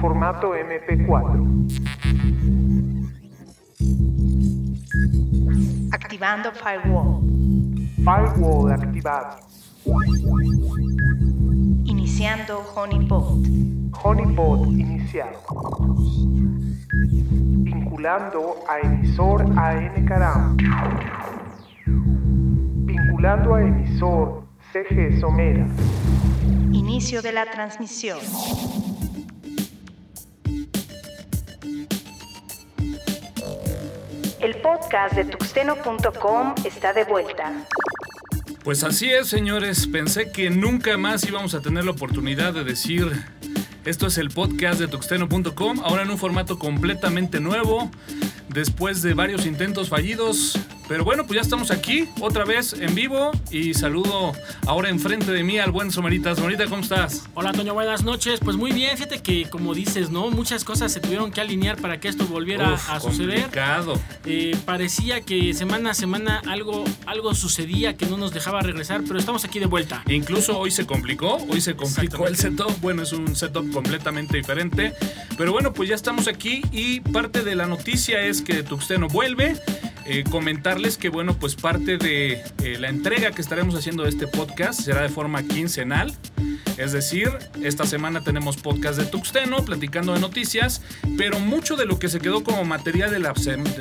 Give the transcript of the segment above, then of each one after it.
Formato MP4. Activando firewall. Firewall activado. Iniciando honeypot. Honeypot iniciado. Vinculando a emisor AN Caram. Vinculando a emisor CG Somera. Inicio de la transmisión. El podcast de tuxteno.com está de vuelta. Pues así es, señores. Pensé que nunca más íbamos a tener la oportunidad de decir esto es el podcast de tuxteno.com, ahora en un formato completamente nuevo, después de varios intentos fallidos. Pero bueno, pues ya estamos aquí, otra vez en vivo. Y saludo ahora enfrente de mí al buen Somerita. Somerita, ¿cómo estás? Hola, Toño, buenas noches. Pues muy bien, fíjate que, como dices, ¿no? Muchas cosas se tuvieron que alinear para que esto volviera Uf, a suceder. complicado. Eh, parecía que semana a semana algo, algo sucedía que no nos dejaba regresar, pero estamos aquí de vuelta. Incluso hoy se complicó, hoy se complicó el setup. Bueno, es un setup completamente diferente. Pero bueno, pues ya estamos aquí y parte de la noticia es que Tuxteno vuelve. Eh, comentarles que bueno, pues parte de eh, la entrega que estaremos haciendo de este podcast será de forma quincenal. Es decir, esta semana tenemos podcast de Tuxteno, platicando de noticias, pero mucho de lo que se quedó como material de la,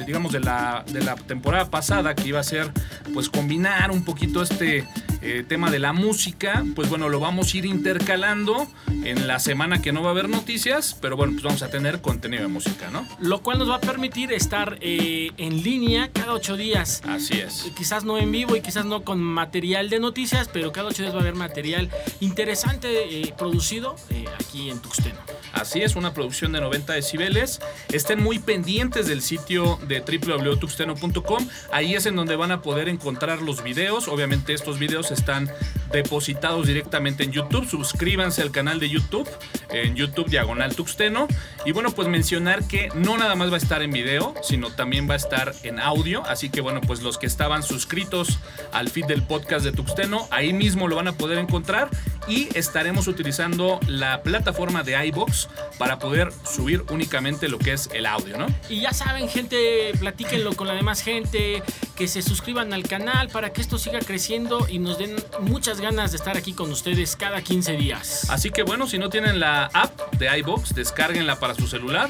digamos, de la, de la temporada pasada, que iba a ser, pues, combinar un poquito este eh, tema de la música, pues bueno, lo vamos a ir intercalando en la semana que no va a haber noticias, pero bueno, pues vamos a tener contenido de música, ¿no? Lo cual nos va a permitir estar eh, en línea cada ocho días. Así es. Quizás no en vivo y quizás no con material de noticias, pero cada ocho días va a haber material interesante eh, producido eh, aquí en Tuxteno. Así es, una producción de 90 decibeles. Estén muy pendientes del sitio de www.tuxteno.com. Ahí es en donde van a poder encontrar los videos. Obviamente estos videos están depositados directamente en YouTube. Suscríbanse al canal de YouTube, en YouTube Diagonal Tuxteno. Y bueno, pues mencionar que no nada más va a estar en video, sino también va a estar en audio. Así que bueno, pues los que estaban suscritos al feed del podcast de Tuxteno, ahí mismo lo van a poder encontrar. Y estaremos utilizando la plataforma de iBox para poder subir únicamente lo que es el audio, ¿no? Y ya saben, gente, platíquenlo con la demás gente, que se suscriban al canal para que esto siga creciendo y nos den muchas ganas de estar aquí con ustedes cada 15 días. Así que bueno, si no tienen la app de iBox, descárguenla para su celular,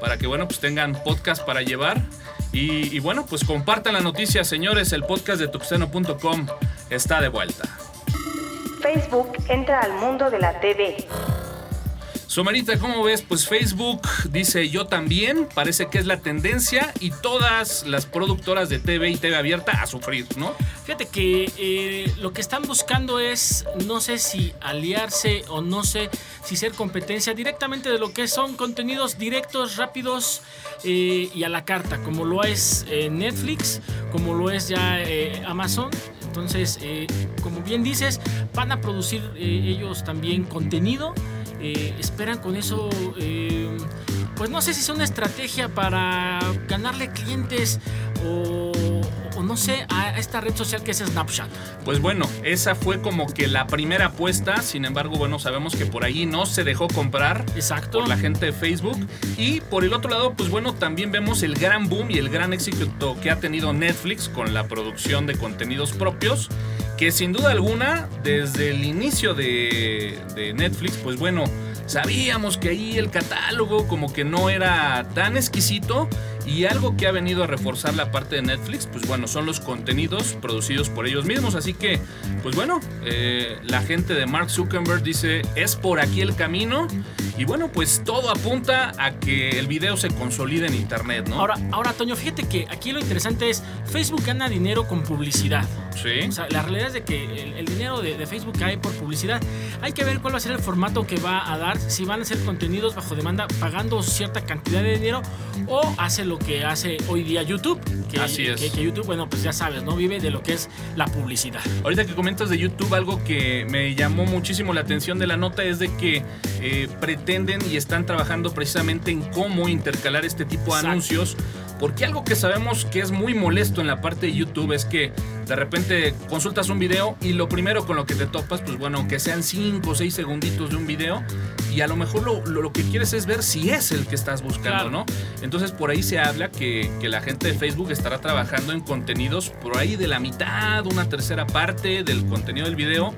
para que bueno, pues tengan podcast para llevar. Y, y bueno, pues compartan la noticia, señores, el podcast de tuxteno.com está de vuelta. Facebook entra al mundo de la TV. Somerita, ¿cómo ves? Pues Facebook dice yo también, parece que es la tendencia y todas las productoras de TV y TV abierta a sufrir, ¿no? Fíjate que eh, lo que están buscando es, no sé si aliarse o no sé si ser competencia directamente de lo que son contenidos directos, rápidos eh, y a la carta, como lo es eh, Netflix, como lo es ya eh, Amazon. Entonces, eh, como bien dices, van a producir eh, ellos también contenido. Eh, esperan con eso, eh, pues no sé si es una estrategia para ganarle clientes o, o no sé, a esta red social que es Snapchat. Pues bueno, esa fue como que la primera apuesta, sin embargo, bueno, sabemos que por ahí no se dejó comprar Exacto. por la gente de Facebook. Y por el otro lado, pues bueno, también vemos el gran boom y el gran éxito que ha tenido Netflix con la producción de contenidos propios. Que sin duda alguna, desde el inicio de, Netflix, pues bueno, sabíamos que ahí el catálogo como que no era tan exquisito. Y algo que ha venido a reforzar la parte de Netflix, pues bueno, son los contenidos producidos por ellos mismos. Así que, pues bueno, eh, la gente de Mark Zuckerberg dice, es por aquí el camino. Y bueno, pues todo apunta a que el video se consolide en Internet, ¿no? Ahora, ahora, Toño, fíjate que aquí lo interesante es, Facebook gana dinero con publicidad. sí. O sea, la realidad es de que el, el dinero de, de Facebook cae por publicidad. Hay que ver cuál va a ser el formato que va a dar, si van a ser contenidos bajo demanda pagando cierta cantidad de dinero o hace lo que hace hoy día YouTube. Que, Así es. Que, que YouTube, bueno, pues ya sabes, ¿no? Vive de lo que es la publicidad. Ahorita que comentas de YouTube, algo que me llamó muchísimo la atención de la nota es de que eh, pretenden y están trabajando precisamente en cómo intercalar este tipo de Exacto. anuncios Porque algo que sabemos que es muy molesto en la parte de YouTube es que de repente consultas un video y lo primero con lo que te topas, pues bueno, aunque sean 5 o 6 segunditos de un video, y a lo mejor lo, lo- lo que quieres es ver si es el que estás buscando, Claro. ¿no? Entonces por ahí se habla que, que la gente de Facebook estará trabajando en contenidos por ahí de la mitad, una tercera parte del contenido del video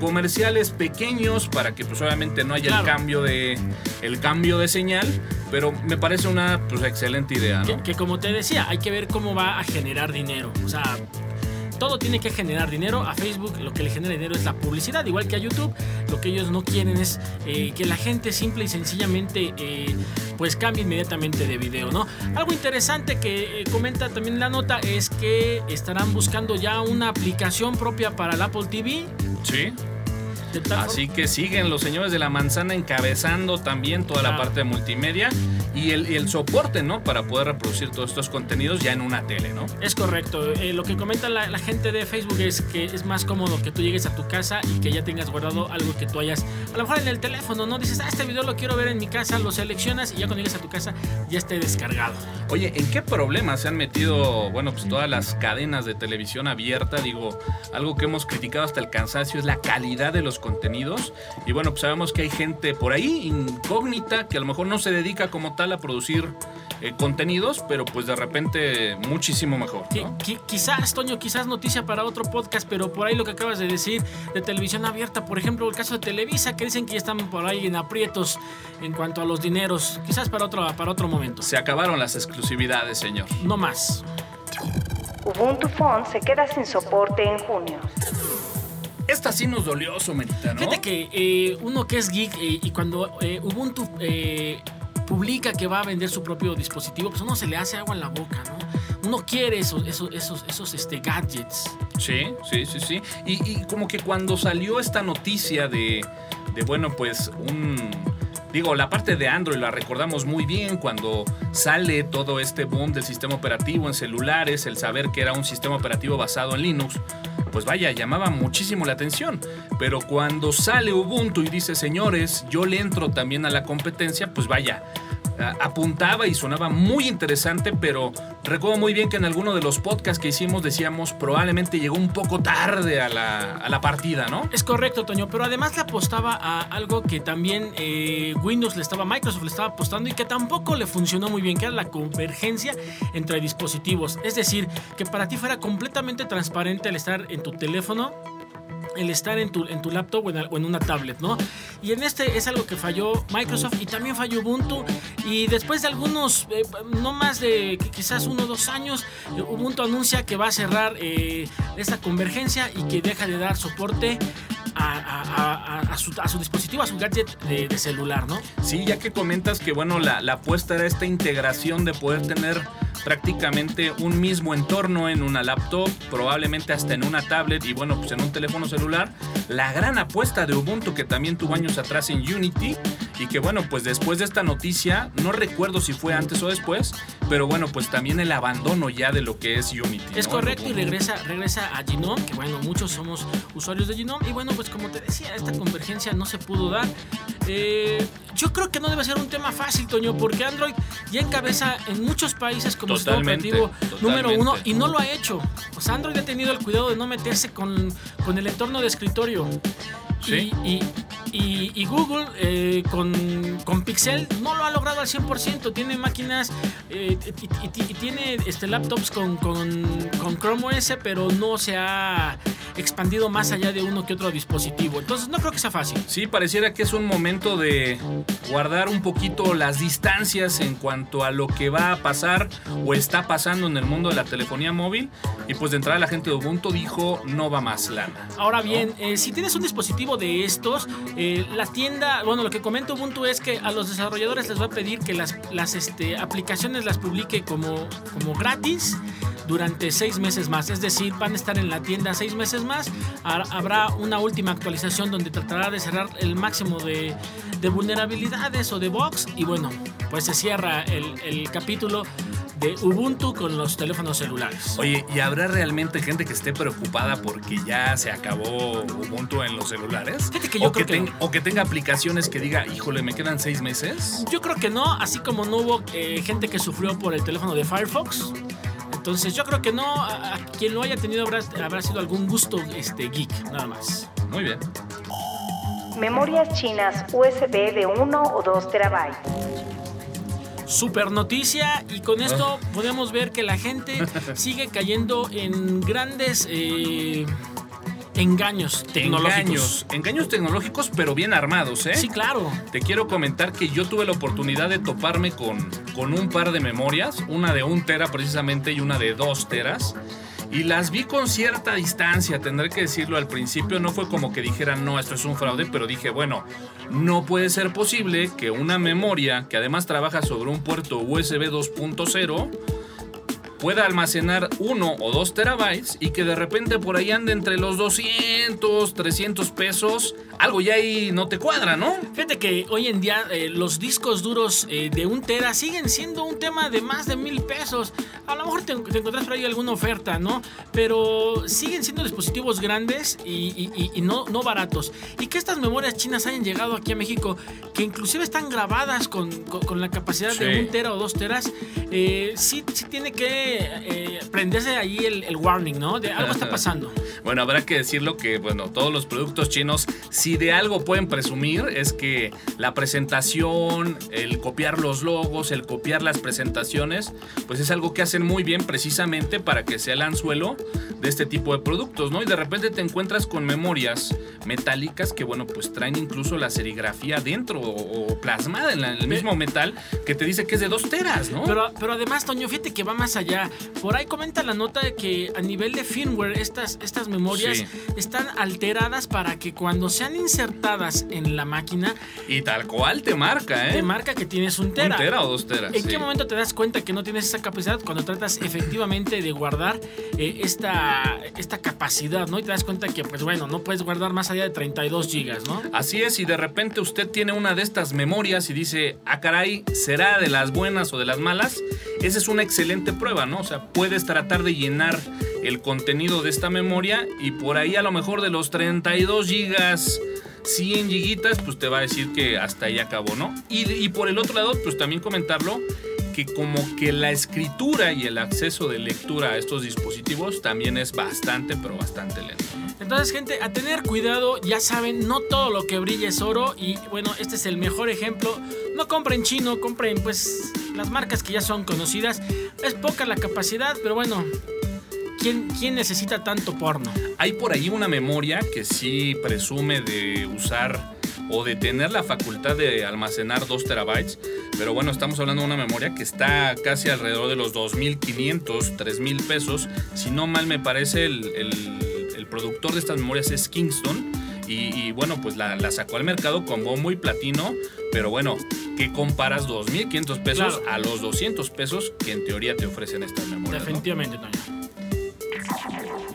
comerciales pequeños para que pues obviamente no haya Claro. el cambio de el cambio de señal pero me parece una pues excelente idea Que, ¿no? que como te decía, hay que ver cómo va a generar dinero. O sea, todo tiene que generar dinero. A Facebook lo que le genera dinero es la publicidad, igual que a YouTube. Lo que ellos no quieren es eh, que la gente simple y sencillamente eh, pues cambie inmediatamente de video, ¿no? Algo interesante que eh, comenta también la nota es que estarán buscando ya una aplicación propia para el Apple TV. sí así que siguen los señores de la manzana encabezando también toda la parte de multimedia y el, y el soporte no para poder reproducir todos estos contenidos ya en una tele no Es correcto. Eh, lo que comenta la, la gente de Facebook es que es más cómodo que tú llegues a tu casa y que ya tengas guardado algo que tú hayas, a lo mejor en el teléfono, ¿no? Dices, ah, este video lo quiero ver en mi casa, lo seleccionas y ya cuando llegues a tu casa ya esté descargado. Oye, ¿en qué problemas se han metido, bueno, pues todas las cadenas de televisión abierta? Digo, algo que hemos criticado hasta el cansancio es la calidad de los contenidos. Y bueno, pues sabemos que hay gente por ahí incógnita que a lo mejor no se dedica como tal a producir eh, contenidos, pero pues de repente muchísimo mejor. Qui- ¿no? qui- quizás, Toño, quizás noticia para otro podcast, pero por ahí lo que acabas de decir de televisión abierta, por ejemplo, el caso de Televisa, que dicen que ya están por ahí en aprietos en cuanto a los dineros, quizás para otro, para otro momento. Se acabaron las exclusividades, señor. No más. Ubuntu Phone se queda sin soporte en junio. Esta sí nos dolió, Somerita, ¿no? Fíjate que eh, uno que es geek eh, y cuando eh, Ubuntu publica que va a vender su propio dispositivo, pues uno se le hace agua en la boca, ¿no? Uno quiere esos, esos, esos, esos este, gadgets. Sí, sí, sí, sí. Y, y como que cuando salió esta noticia de, de, bueno, pues un... Digo, la parte de Android la recordamos muy bien cuando sale todo este boom del sistema operativo en celulares, el saber que era un sistema operativo basado en Linux, pues vaya, llamaba muchísimo la atención. Pero cuando sale Ubuntu y dice, señores, yo le entro también a la competencia, pues vaya, apuntaba y sonaba muy interesante, pero recuerdo muy bien que en alguno de los podcasts que hicimos decíamos probablemente llegó un poco tarde a la, a la partida, ¿no? Es correcto, Toño, pero además le apostaba a algo que también eh, Windows le estaba, Microsoft le estaba apostando y que tampoco le funcionó muy bien, que era la convergencia entre dispositivos. Es decir, que para ti fuera completamente transparente el estar en tu teléfono el estar en tu, en tu laptop o en, una tablet, ¿no? Y en este es algo que falló Microsoft y también falló Ubuntu. Y después de algunos, eh, no más de qui- quizás uno o dos años, Ubuntu anuncia que va a cerrar eh, esta convergencia y que deja de dar soporte a, su, dispositivo, a su gadget de, de celular, ¿no? Sí, ya que comentas que bueno, la, la apuesta era esta integración de poder tener prácticamente un mismo entorno en una laptop, probablemente hasta en una tablet y bueno, pues en un teléfono celular. La gran apuesta de Ubuntu que también tuvo años atrás en Unity y que bueno, pues después de esta noticia, no recuerdo si fue antes o después, pero bueno, pues también el abandono ya de lo que es Unity. Es ¿no? correcto y regresa, regresa a Genome, que bueno, muchos somos usuarios de Genome. Y bueno, pues como te decía, esta convergencia no se pudo dar. Eh, yo creo que no debe ser un tema fácil, Toño, porque Android ya encabeza en muchos países como sistema operativo número uno y no lo ha hecho. Sea, Android ha tenido el cuidado de no meterse con, con el entorno de escritorio. Sí. Y, y- y- y Google eh, con, con Pixel no lo ha logrado al 100%. Tiene máquinas eh, y, y- y tiene este, laptops con, con, con Chrome OS, pero no se ha expandido más allá de uno que otro dispositivo. Entonces no creo que sea fácil. Sí, pareciera que es un momento de guardar un poquito las distancias en cuanto a lo que va a pasar o está pasando en el mundo de la telefonía móvil. Y pues de entrada la gente de Ubuntu dijo no va más lana. Ahora bien, eh, si tienes un dispositivo de estos, eh, la tienda, bueno, lo que comenta Ubuntu es que a los desarrolladores les va a pedir que las, las este, aplicaciones las publique como, como gratis durante seis meses más. Es decir, van a estar en la tienda seis meses más. Ha- Habrá una última actualización donde tratará de cerrar el máximo de, de vulnerabilidades o de bugs. Y bueno, pues se cierra el capítulo de Ubuntu con los teléfonos celulares. Oye, ¿y habrá realmente gente que esté preocupada porque ya se acabó Ubuntu en los celulares? Fíjate que yo o, creo que que ten- o que tenga aplicaciones que diga, híjole, me quedan seis meses. Yo creo que no, así como no hubo eh, gente que sufrió por el teléfono de Firefox. Entonces yo creo que no, a, a quien lo haya tenido habrá, habrá sido algún gusto este, geek, nada más. Muy bien. Memorias chinas USB de 1 o 2 terabytes. Super noticia y con esto podemos ver que la gente sigue cayendo en grandes eh, engaños tecnológicos. Engaños, engaños tecnológicos, pero bien armados, ¿eh? Sí, claro. Te quiero comentar que yo tuve la oportunidad de toparme con, con un par de memorias, una de un tera precisamente y una de dos teras. Y las vi con cierta distancia, tendré que decirlo al principio, no fue como que dijeran, no, esto es un fraude, pero dije, bueno, no puede ser posible que una memoria que además trabaja sobre un puerto USB 2.0 pueda almacenar 1 o 2 terabytes y que de repente por ahí ande entre los 200, 300 pesos, algo ya ahí no te cuadra, ¿no? Fíjate que hoy en día eh, los discos duros eh, de un tera siguen siendo un tema de más de mil pesos. A lo mejor te, te encontrás por ahí alguna oferta, ¿no? Pero siguen siendo dispositivos grandes y, y- y- y no, no baratos. Y que estas memorias chinas hayan llegado aquí a México, que inclusive están grabadas con, con- con la capacidad Sí. de un tera o dos teras, eh, sí, sí tiene que eh, prenderse ahí el, el warning, ¿no? De algo está pasando. Bueno, habrá que decirlo que, bueno, todos los productos chinos, si de algo pueden presumir, es que la presentación, el copiar los logos, el copiar las presentaciones, pues es algo que hacen muy bien precisamente para que sea el anzuelo de este tipo de productos, ¿no? Y de repente te encuentras con memorias metálicas que, bueno, pues traen incluso la serigrafía dentro o, plasmada en, la- en el mismo metal que te dice que es de dos teras, ¿no? Pero, pero además, Toño, fíjate que va más allá. Por ahí comenta la nota de que a nivel de firmware estas, estas memorias Sí. están alteradas para que cuando sean insertadas en la máquina, y tal cual te marca, ¿eh? te marca que tienes un tera. Un tera o dos teras. ¿En sí. qué momento te das cuenta que no tienes esa capacidad? Cuando tratas efectivamente de guardar eh, esta, esta capacidad, ¿no? Y te das cuenta que, pues bueno, no puedes guardar más allá de 32 gigas, ¿no? Así es, y de repente usted tiene una de estas memorias y dice, ah, caray, ¿será de las buenas o de las malas? Esa es una excelente prueba, ¿no? O sea, puedes tratar de llenar el contenido de esta memoria y por ahí a lo mejor de los 32 gigas, 100 gigitas, pues te va a decir que hasta ahí acabó, ¿no? Y, por el otro lado, pues también comentarlo que como que la escritura y el acceso de lectura a estos dispositivos también es bastante, pero bastante lento. Entonces, gente, a tener cuidado, ya saben, no todo lo que brilla es oro y bueno, este es el mejor ejemplo. No compren chino, compren pues las marcas que ya son conocidas. Es poca la capacidad, pero bueno, ¿quién, quién necesita tanto porno? Hay por ahí una memoria que sí presume de usar o de tener la facultad de almacenar 2 terabytes, pero bueno, estamos hablando de una memoria que está casi alrededor de los 2.500, 3.000 pesos. Si no mal me parece, el, el- el productor de estas memorias es Kingston. Y, y bueno, pues la, la sacó al mercado con bombo y platino, pero bueno, ¿qué comparas 2.500 pesos Claro. a los 200 pesos que en teoría te ofrecen estas memorias? ¿no? Definitivamente, Toño.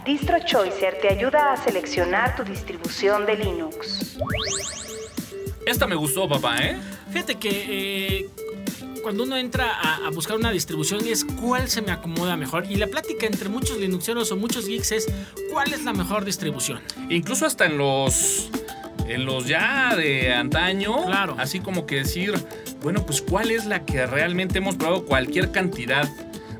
DistroChoicer te ayuda a seleccionar tu distribución de Linux. Esta me gustó, papá, ¿eh? Fíjate que eh, cuando uno entra a, a buscar una distribución es cuál se me acomoda mejor. Y la plática entre muchos linuxeros o muchos geeks es cuál es la mejor distribución. Incluso hasta en los. En los ya de antaño. Claro. Así como que decir, bueno, pues cuál es la que realmente hemos probado cualquier cantidad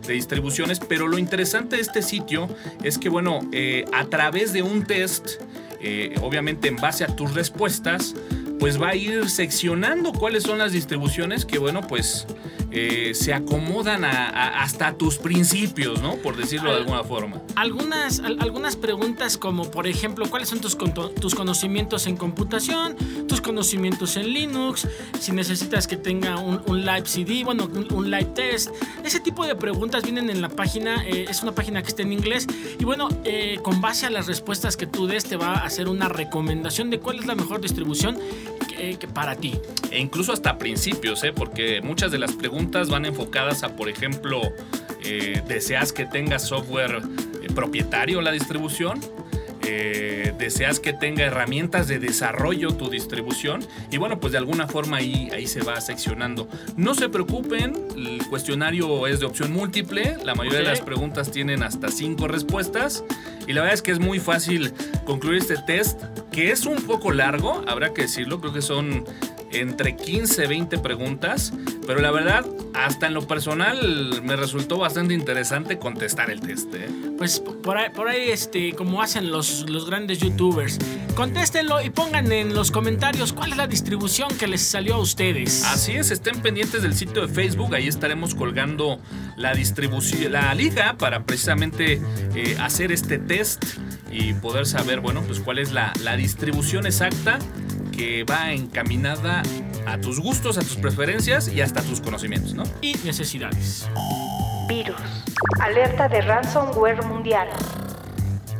de distribuciones. Pero lo interesante de este sitio es que, bueno, eh, a través de un test, eh, obviamente en base a tus respuestas, pues va a ir seccionando cuáles son las distribuciones que, bueno, pues eh, se acomodan a- a- hasta tus principios, ¿no? Por decirlo de alguna forma. Algunas, al- algunas preguntas como por ejemplo cuáles son tus, tus conocimientos en computación, tus conocimientos en Linux, si necesitas que tenga un, un live CD, bueno, un, un live test. Ese tipo de preguntas vienen en la página, eh, es una página que está en inglés y bueno, eh, con base a las respuestas que tú des te va a hacer una recomendación de cuál es la mejor distribución que- que para ti. E incluso hasta principios, ¿eh? porque muchas de las preguntas van enfocadas a, por ejemplo, eh, ¿deseas que tenga software eh, propietario la distribución? Eh, deseas que tenga herramientas de desarrollo tu distribución y bueno, pues de alguna forma ahí, ahí se va seccionando. No se preocupen, el cuestionario es de opción múltiple, la mayoría de las preguntas tienen hasta cinco respuestas y la verdad es que es muy fácil concluir este test que es un poco largo, habrá que decirlo, creo que son entre 15 y 20 preguntas, pero la verdad, hasta en lo personal me resultó bastante interesante contestar el test. ¿eh? Pues por ahí, por ahí este, como hacen los, los grandes youtubers. Contéstenlo y pongan en los comentarios cuál es la distribución que les salió a ustedes. Así es, estén pendientes del sitio de Facebook, ahí estaremos colgando la distribución, la liga para precisamente eh, hacer este test y poder saber, bueno, pues cuál es la, la distribución exacta que va encaminada a tus gustos, a tus preferencias y hasta a tus conocimientos, ¿no? Y necesidades. Virus. Alerta de ransomware mundial.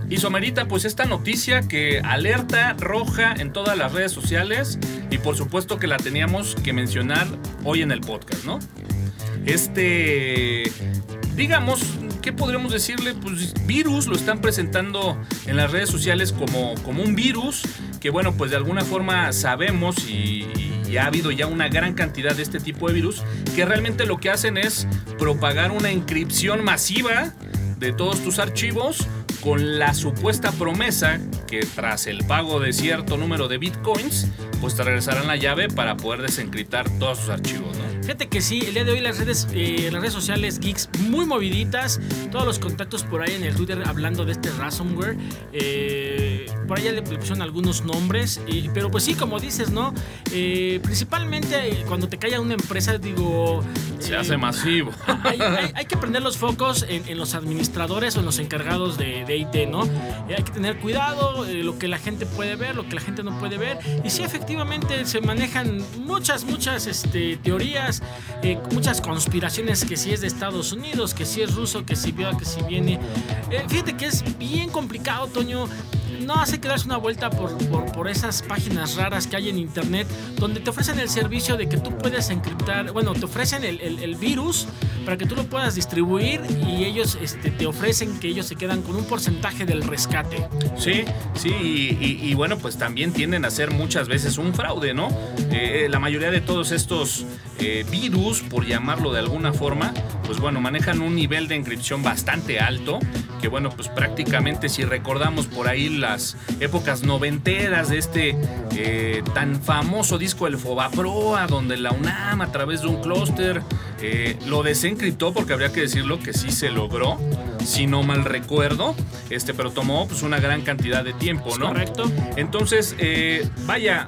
Y somerita pues esta noticia que alerta roja en todas las redes sociales y por supuesto que la teníamos que mencionar hoy en el podcast, ¿no? Este, digamos, ¿qué podríamos decirle? Pues virus lo están presentando en las redes sociales como, como un virus que bueno, pues de alguna forma sabemos y, ha habido ya una gran cantidad de este tipo de virus que realmente lo que hacen es propagar una encripción masiva de todos tus archivos con la supuesta promesa que tras el pago de cierto número de bitcoins, pues te regresarán la llave para poder desencriptar todos tus archivos. Fíjate que sí, el día de hoy las redes, eh, las redes sociales geeks muy moviditas, todos los contactos por ahí en el Twitter hablando de este ransomware, eh, por allá le, le pusieron algunos nombres, eh, pero pues sí, como dices, ¿no? Eh, principalmente cuando te calla una empresa, digo... Se eh, hace masivo. hay, hay- hay que prender los focos en, en los administradores o en los encargados de, de IT, ¿no? Hay que tener cuidado, lo que la gente puede ver, lo que la gente no puede ver. Y sí, efectivamente, se manejan muchas, muchas este, teorías, eh, muchas conspiraciones, que si es de Estados Unidos, que si es ruso, que si vio, que si viene. Eh, fíjate que es bien complicado, Toño. No hace que darse una vuelta por, por, esas páginas raras que hay en internet donde te ofrecen el servicio de que tú puedes encriptar, bueno, te ofrecen el- el virus para que tú lo puedas distribuir y ellos este, te ofrecen que ellos se quedan con un porcentaje del rescate. Sí, sí, y, bueno, pues también tienden a ser muchas veces un fraude, ¿no? Eh, la mayoría de todos estos eh, virus, por llamarlo de alguna forma, pues bueno, manejan un nivel de encripción bastante alto, que bueno, pues prácticamente si recordamos por ahí las épocas noventeras de este eh, tan famoso disco El Fobaproa, donde la UNAM a través de un clúster eh, lo desencriptó, porque habría que decirlo que sí se logró, si no mal recuerdo, este, pero tomó pues una gran cantidad de tiempo, ¿no? ¿Correcto? Entonces, eh, vaya,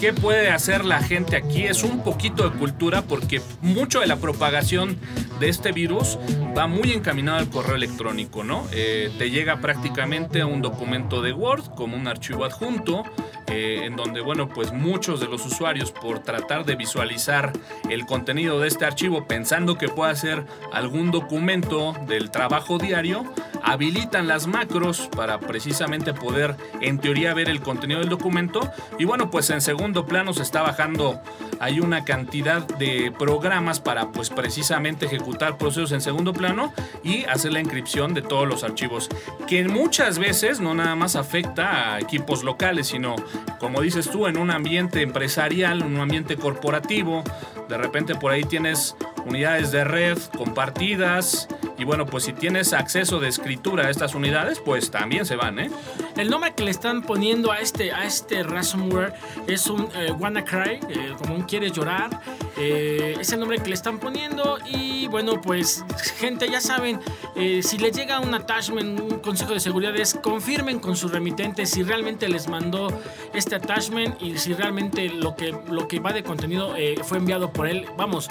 ¿qué puede hacer la gente aquí? Es un poquito de cultura porque mucho de la propagación de este virus va muy encaminado al correo electrónico, ¿no? Eh, te llega prácticamente un documento de Word como un archivo adjunto. Eh, en donde, bueno, pues muchos de los usuarios por tratar de visualizar el contenido de este archivo pensando que pueda ser algún documento del trabajo diario, habilitan las macros para precisamente poder en teoría ver el contenido del documento. Y bueno pues en segundo plano se está bajando hay una cantidad de programas para pues precisamente ejecutar procesos en segundo plano y hacer la encripción de todos los archivos que muchas veces no nada más afecta a equipos locales sino como dices tú en un ambiente empresarial en un ambiente corporativo. De repente por ahí tienes unidades de red compartidas y bueno pues si tienes acceso de escritura a estas unidades pues también se van ¿eh? El nombre que le están poniendo a este, a este ransomware es un eh, WannaCry, eh, como un quieres llorar. Eh, es el nombre que le están poniendo. Y bueno, pues, gente, ya saben, eh, si les llega un attachment, un consejo de seguridad, es confirmen con su remitente si realmente les mandó este attachment y si realmente lo que, lo que va de contenido eh, fue enviado por él. Vamos,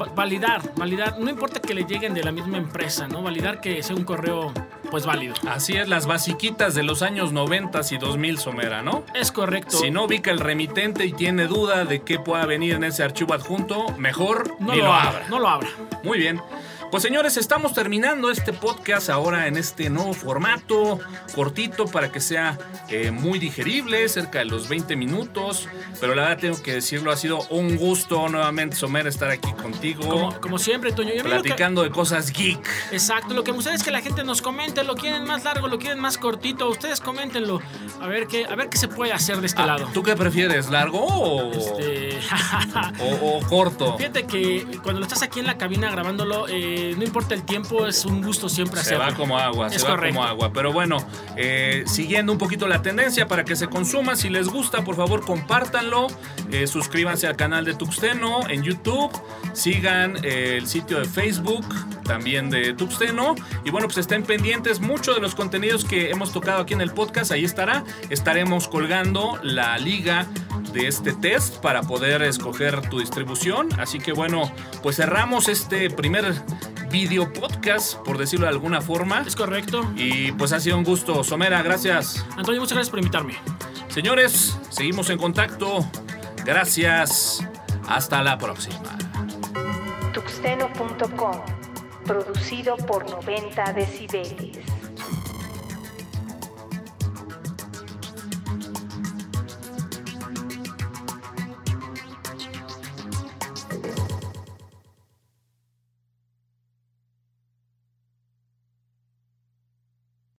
va- validar, validar. No importa que le lleguen de la misma empresa, ¿no? Validar que sea un correo, pues válido. Así es, las basiquitas de los años 90 y 2000 Somera, ¿no? Es correcto. Si no ubica el remitente y tiene duda de qué pueda venir en ese archivo adjunto, mejor no ni lo, lo abra, abra. No lo abra. Muy bien. Pues señores, estamos terminando este podcast ahora en este nuevo formato, cortito para que sea eh, muy digerible, cerca de los 20 minutos. Pero la verdad tengo que decirlo, ha sido un gusto nuevamente, Somer, estar aquí contigo. Como, como siempre, Toño. Y a mí lo que- platicando de cosas geek. Exacto, lo que me gustaría es que la gente nos comente, lo quieren más largo, lo quieren más cortito, ustedes coméntenlo, a ver qué, a ver qué se puede hacer de este Ah, lado. ¿Tú qué prefieres, largo o, Este, o- o corto? Fíjate que cuando lo estás aquí en la cabina grabándolo, eh, no importa el tiempo, es un gusto siempre Se hacerlo. va como agua, Es se va como agua. Pero bueno, eh, siguiendo un poquito la tendencia para que se consuma, si les gusta, por favor, compártanlo. eh, suscríbanse al canal de Tuxteno en YouTube. Sigan eh, el sitio de Facebook también de Tuxteno. Y bueno, pues estén pendientes mucho de los contenidos que hemos tocado aquí en el podcast. Ahí estará. Estaremos colgando la liga de este test para poder escoger tu distribución. Así que bueno, pues cerramos este primer video podcast, por decirlo de alguna forma. Es correcto. Y pues ha sido un gusto. Somera, gracias. Antonio, muchas gracias por invitarme. Señores, seguimos en contacto. Gracias. Hasta la próxima. Tuxteno.com, producido por 90 decibeles.